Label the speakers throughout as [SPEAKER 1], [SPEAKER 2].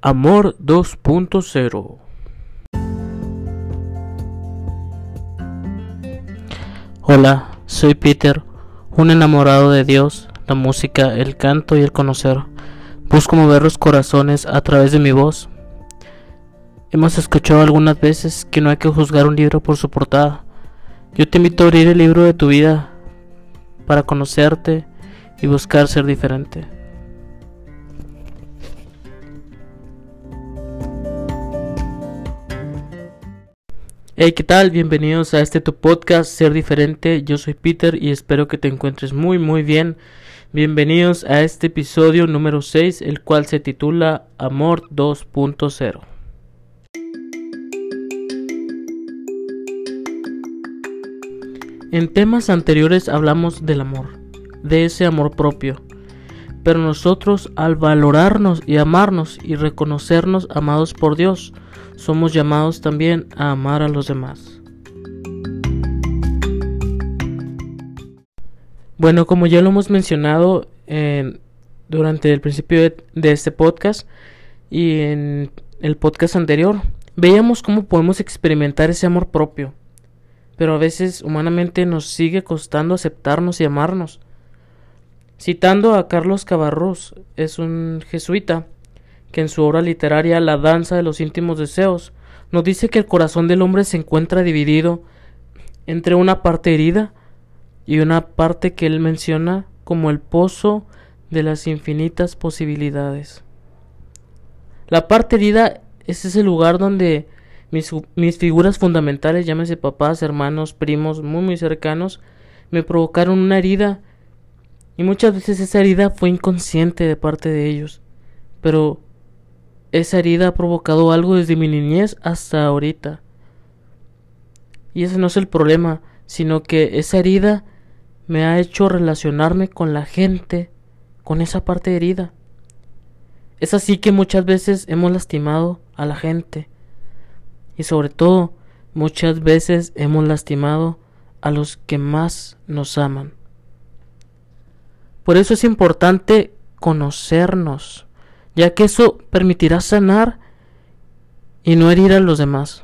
[SPEAKER 1] Amor 2.0 Hola, soy Peter, un enamorado de Dios, la música, el canto y el conocer. Busco mover los corazones a través de mi voz. Hemos escuchado algunas veces que no hay que juzgar un libro por su portada. Yo te invito a abrir el libro de tu vida para conocerte y buscar ser diferente. Hey, ¿qué tal? Bienvenidos a este tu podcast Ser Diferente. Yo soy Peter y espero que te encuentres muy muy bien. Bienvenidos a este episodio número 6, el cual se titula Amor 2.0. En temas anteriores hablamos del amor, de ese amor propio. Pero nosotros al valorarnos y amarnos y reconocernos amados por Dios, somos llamados también a amar a los demás. Bueno, como ya lo hemos mencionado durante el principio de, de este podcast y en el podcast anterior, veíamos cómo podemos experimentar ese amor propio, pero a veces humanamente nos sigue costando aceptarnos y amarnos. Citando a Carlos Cabarrús, es un jesuita, que en su obra literaria La danza de los íntimos deseos nos dice que el corazón del hombre se encuentra dividido entre una parte herida y una parte que él menciona como el pozo de las infinitas posibilidades. La parte herida es ese lugar donde mis, mis figuras fundamentales, llámese papás, hermanos, primos, muy muy cercanos, me provocaron una herida y muchas veces esa herida fue inconsciente de parte de ellos. Pero esa herida ha provocado algo desde mi niñez hasta ahorita. Y ese no es el problema, sino que esa herida me ha hecho relacionarme con la gente, con esa parte herida. Es así que muchas veces hemos lastimado a la gente. Y sobre todo, muchas veces hemos lastimado a los que más nos aman. Por eso es importante conocernos ya que eso permitirá sanar y no herir a los demás.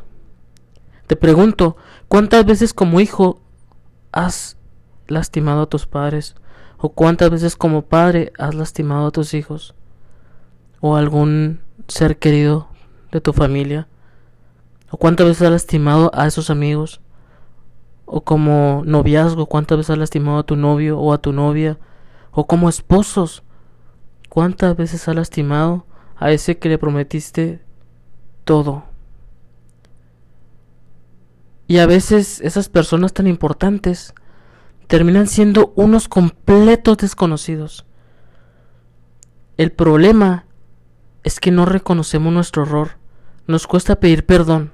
[SPEAKER 1] Te pregunto, ¿cuántas veces como hijo has lastimado a tus padres? ¿O cuántas veces como padre has lastimado a tus hijos? ¿O algún ser querido de tu familia? ¿O cuántas veces has lastimado a esos amigos? ¿O como noviazgo, cuántas veces has lastimado a tu novio o a tu novia? ¿O como esposos? ¿Cuántas veces ha lastimado a ese que le prometiste todo? Y a veces esas personas tan importantes terminan siendo unos completos desconocidos. El problema es que no reconocemos nuestro error. Nos cuesta pedir perdón.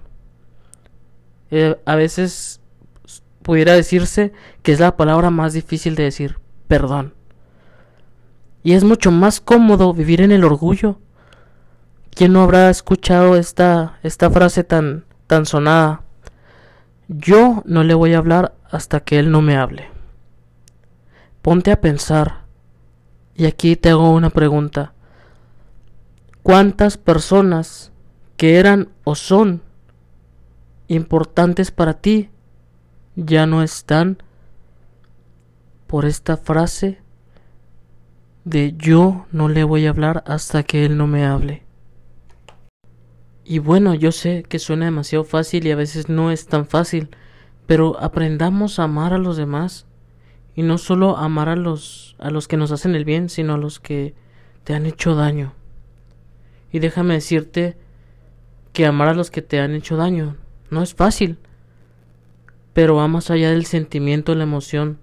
[SPEAKER 1] Eh, a veces pudiera decirse que es la palabra más difícil de decir, perdón. Y es mucho más cómodo vivir en el orgullo. ¿Quién no habrá escuchado esta, esta frase tan, tan sonada? Yo no le voy a hablar hasta que él no me hable. Ponte a pensar. Y aquí te hago una pregunta. ¿Cuántas personas que eran o son importantes para ti ya no están por esta frase de yo no le voy a hablar hasta que él no me hable. Y bueno, yo sé que suena demasiado fácil y a veces no es tan fácil, pero aprendamos a amar a los demás y no solo amar a los a los que nos hacen el bien, sino a los que te han hecho daño. Y déjame decirte que amar a los que te han hecho daño no es fácil, pero va más allá del sentimiento, la emoción,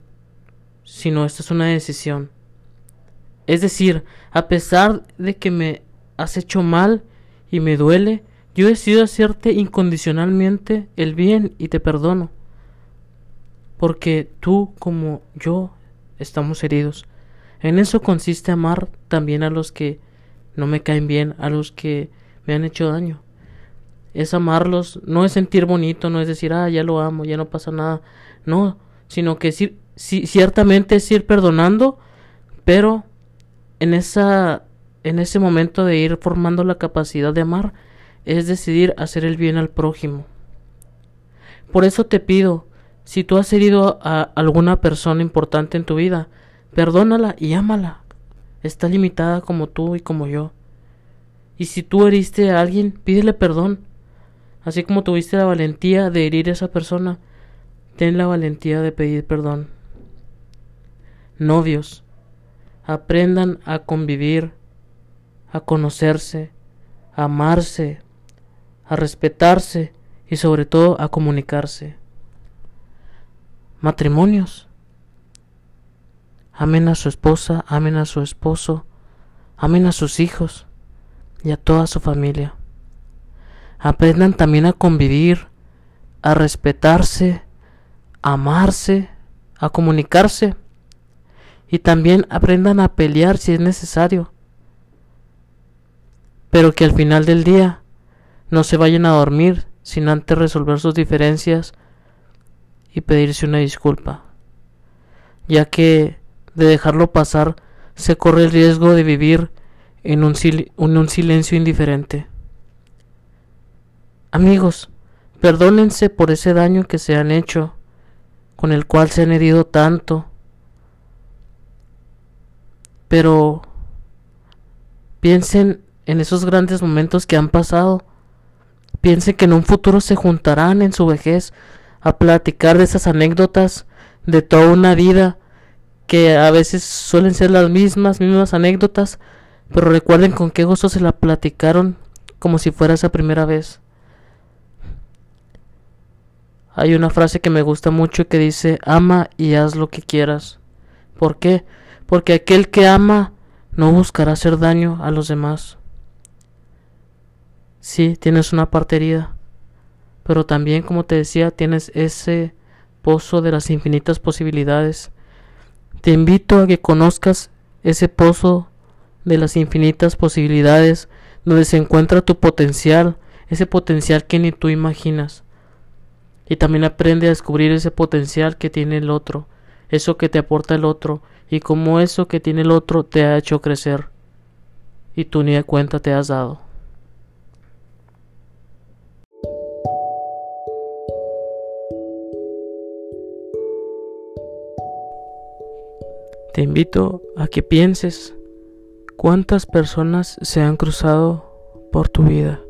[SPEAKER 1] sino esta es una decisión. Es decir, a pesar de que me has hecho mal y me duele, yo decido hacerte incondicionalmente el bien y te perdono. Porque tú como yo estamos heridos. En eso consiste amar también a los que no me caen bien, a los que me han hecho daño. Es amarlos, no es sentir bonito, no es decir, ah, ya lo amo, ya no pasa nada. No, sino que sí, ciertamente es ir perdonando, pero en esa en ese momento de ir formando la capacidad de amar es decidir hacer el bien al prójimo. Por eso te pido, si tú has herido a alguna persona importante en tu vida, perdónala y ámala. Está limitada como tú y como yo. Y si tú heriste a alguien, pídele perdón. Así como tuviste la valentía de herir a esa persona, ten la valentía de pedir perdón. Novios, aprendan a convivir, a conocerse, a amarse, a respetarse y sobre todo a comunicarse. Matrimonios. Amen a su esposa, amen a su esposo, amen a sus hijos y a toda su familia. Aprendan también a convivir, a respetarse, a amarse, a comunicarse y también aprendan a pelear si es necesario. Pero que al final del día no se vayan a dormir sin antes resolver sus diferencias y pedirse una disculpa, ya que de dejarlo pasar se corre el riesgo de vivir en un, en un silencio indiferente. Amigos, perdónense por ese daño que se han hecho, con el cual se han herido tanto, pero piensen en esos grandes momentos que han pasado. Piensen que en un futuro se juntarán en su vejez a platicar de esas anécdotas de toda una vida que a veces suelen ser las mismas, mismas anécdotas, pero recuerden con qué gozo se la platicaron como si fuera esa primera vez. Hay una frase que me gusta mucho que dice, ama y haz lo que quieras. ¿Por qué? Porque aquel que ama no buscará hacer daño a los demás. Sí, tienes una parte herida, pero también, como te decía, tienes ese pozo de las infinitas posibilidades. Te invito a que conozcas ese pozo de las infinitas posibilidades donde se encuentra tu potencial, ese potencial que ni tú imaginas. Y también aprende a descubrir ese potencial que tiene el otro, eso que te aporta el otro, y como eso que tiene el otro te ha hecho crecer y tú ni de cuenta te has dado. Te invito a que pienses cuántas personas se han cruzado por tu vida.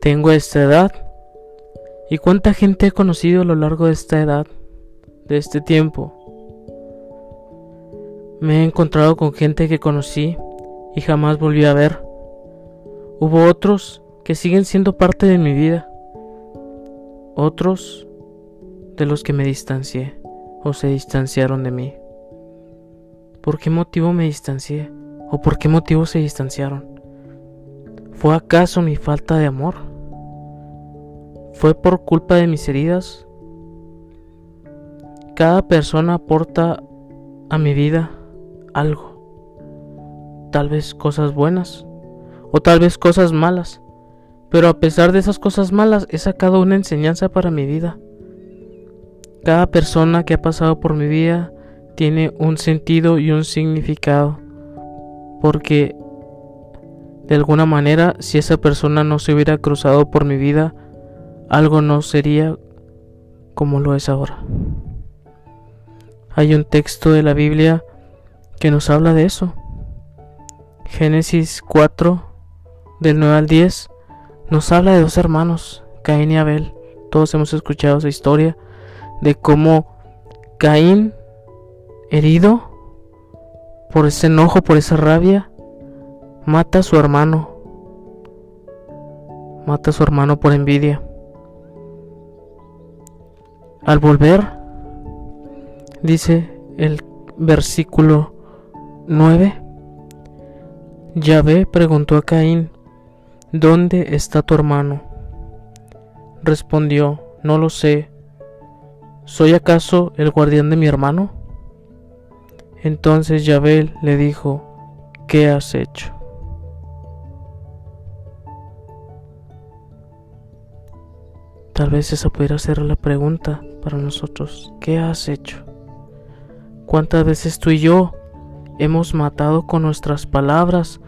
[SPEAKER 1] Tengo esta edad y cuánta gente he conocido a lo largo de esta edad, de este tiempo. Me he encontrado con gente que conocí y jamás volví a ver. Hubo otros que siguen siendo parte de mi vida. Otros de los que me distancié o se distanciaron de mí. ¿Por qué motivo me distancié? ¿O por qué motivo se distanciaron? ¿Fue acaso mi falta de amor? ¿Fue por culpa de mis heridas? Cada persona aporta a mi vida algo. Tal vez cosas buenas o tal vez cosas malas. Pero a pesar de esas cosas malas he sacado una enseñanza para mi vida. Cada persona que ha pasado por mi vida tiene un sentido y un significado. Porque de alguna manera si esa persona no se hubiera cruzado por mi vida, algo no sería como lo es ahora. Hay un texto de la Biblia que nos habla de eso. Génesis 4, del 9 al 10, nos habla de dos hermanos, Caín y Abel. Todos hemos escuchado esa historia de cómo Caín, herido por ese enojo, por esa rabia, mata a su hermano. Mata a su hermano por envidia. Al volver, dice el versículo 9. Yahvé preguntó a Caín, ¿Dónde está tu hermano? Respondió, no lo sé. ¿Soy acaso el guardián de mi hermano? Entonces Yahvé le dijo, ¿qué has hecho? Tal vez esa pudiera ser la pregunta para nosotros. ¿Qué has hecho? ¿Cuántas veces tú y yo hemos matado con nuestras palabras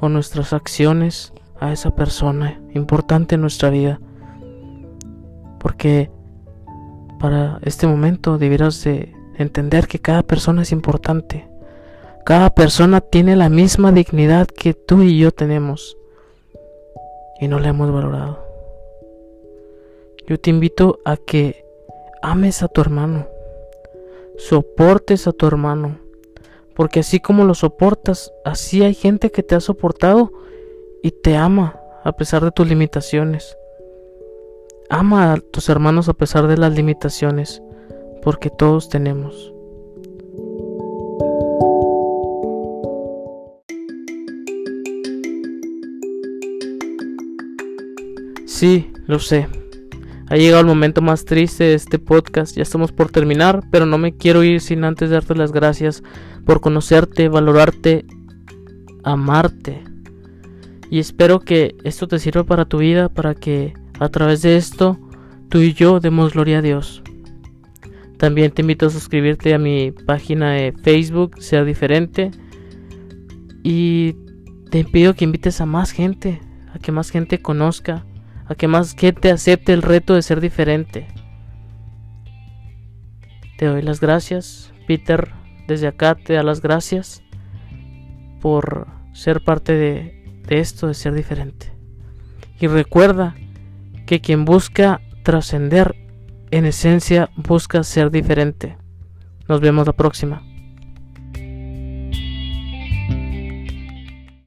[SPEAKER 1] o nuestras acciones a esa persona importante en nuestra vida. Porque para este momento debieras de entender que cada persona es importante. Cada persona tiene la misma dignidad que tú y yo tenemos. Y no la hemos valorado. Yo te invito a que ames a tu hermano. Soportes a tu hermano. Porque así como lo soportas, así hay gente que te ha soportado y te ama a pesar de tus limitaciones. Ama a tus hermanos a pesar de las limitaciones, porque todos tenemos. Sí, lo sé. Ha llegado el momento más triste de este podcast. Ya estamos por terminar, pero no me quiero ir sin antes darte las gracias por conocerte, valorarte, amarte. Y espero que esto te sirva para tu vida, para que a través de esto tú y yo demos gloria a Dios. También te invito a suscribirte a mi página de Facebook, sea diferente. Y te pido que invites a más gente, a que más gente conozca, a que más gente acepte el reto de ser diferente. Te doy las gracias, Peter. Desde acá te da las gracias por ser parte de, de esto de ser diferente. Y recuerda que quien busca trascender, en esencia busca ser diferente. Nos vemos la próxima.